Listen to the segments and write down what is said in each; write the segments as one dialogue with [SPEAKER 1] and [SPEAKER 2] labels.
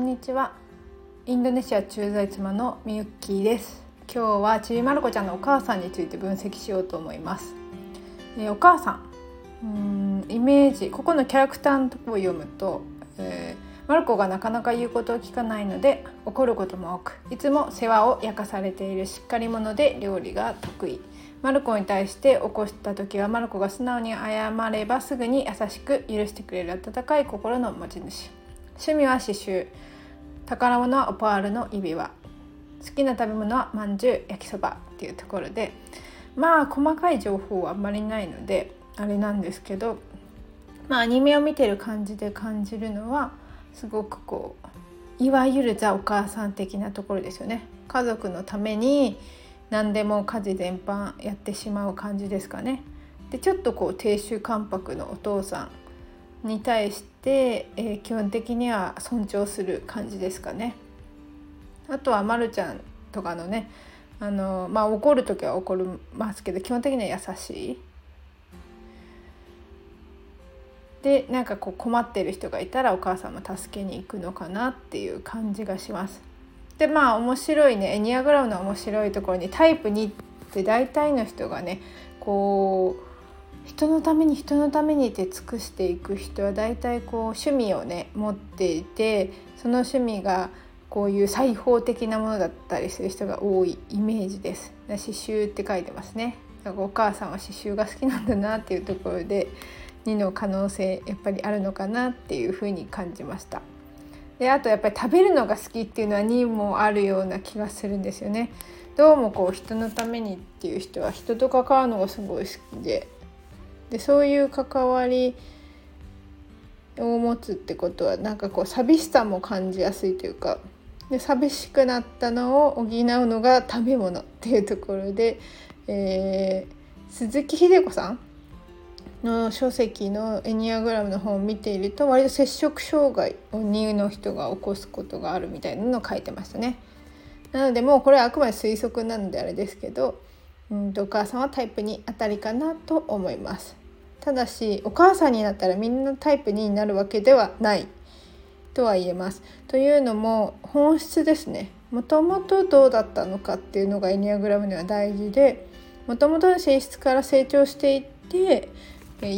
[SPEAKER 1] んにちは。インドネシア駐在妻のみゆきーです。今日はちびまる子ちゃんのお母さんについて分析しようと思います、えー、お母さん。うんイメージここのキャラクターのとこを読むと、えー、マルコがなかなか言うことを聞かないので怒ることも多くいつも世話を焼かされているしっかり者で料理が得意。マルコに対して起こした時はマルコが素直に謝ればすぐに優しく許してくれる温かい心の持ち主。趣味は刺繍宝物はオパールの指輪好きな食べ物はまんじゅう焼きそばっていうところでまあ細かい情報はあんまりないのであれなんですけどまあアニメを見てる感じで感じるのはすごくこういわゆるザお母さん的なところですよね。家族のために何でも家事全般やってしまう感じですかね。でちょっとこう亭主関白のお父さんに対して、えー、基本的には尊重する感じですかね。あとはまるちゃんとかのねあのまあ怒る時は怒りますけど基本的には優しい。でなんかこう困ってる人がいたらお母さんも助けに行くのかなっていう感じがします。でまあ面白いねエニアグラムの面白いところにタイプ2って大体の人がねこう人のために人のためにって尽くしていく人は大体こう趣味をね持っていてその趣味がこういう裁縫的なものだったりする人が多いイメージです。刺繍って書いてますね。なんかお母さんは刺繍が好きなんだなっていうところで2の可能性やっぱりあるのかなっていうふうに感じました。であとやっぱり食べるのが好きっていうのは2もあるような気がするんですよね。どうもこう人のためにっていう人は人と関わるのがすごい好きででそういう関わりを持つってことはなんかこう寂しさも感じやすいというかで寂しくなったのを補うのが食べ物っていうところで、えー、鈴木秀子さんの書籍のエニアグラムの本を見ていると割と摂食障害を2の人が起こすことがあるみたいなのを書いてましたね。なのでもうこれはあくまで推測なのであれですけど、うんとお母さんはタイプにあたりかなと思います。ただしお母さんになったらみんなタイプ2になるわけではないとは言えます。というのも本質ですね。もともとどうだったのかっていうのがエニアグラムには大事でもともとの性質から成長していって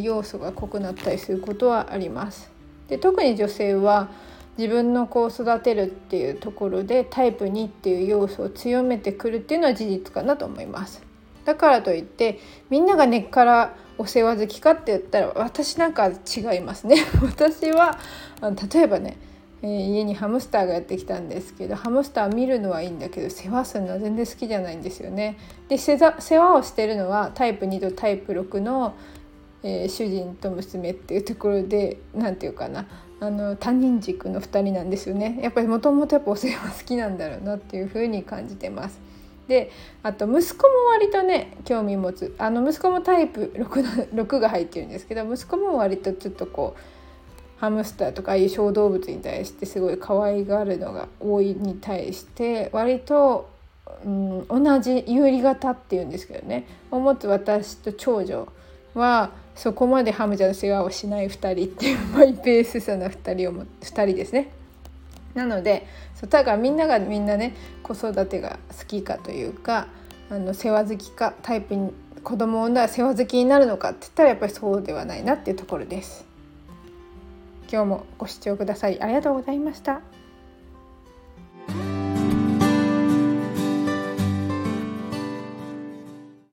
[SPEAKER 1] 要素が濃くなったりすることはあります。で特に女性は自分の子を育てるっていうところでタイプ2っていう要素を強めてくるっていうのは事実かなと思います。だからといってみんなが根っからお世話好きかって言ったら私なんか違いますね。私は例えばね、家にハムスターがやってきたんですけどハムスター見るのはいいんだけど世話するのは全然好きじゃないんですよね。で世話をしてるのはタイプ2とタイプ6のえー、主人と娘っていうところで何て言うかなあの他人軸の2人なんですよねやっぱりもともとやっぱお世話好きなんだろうなっていうふうに感じてます。であと息子も割とね興味持つあの息子もタイプ 6, 6が入ってるんですけど息子も割とちょっとこうハムスターとかああいう小動物に対してすごい可愛がるのが多いに対して割と、うん、同じ有利型っていうんですけどねを持つ私と長女はそこまでハムちゃんの世話をしない2人っていうマイペースさな2人をも2人ですね。なのでそうだからみんながみんなね子育てが好きかというかあの世話好きかタイプに子供を産んだら世話好きになるのかって言ったらやっぱりそうではないなっていうところです。今日もご視聴くださりありがとうございました。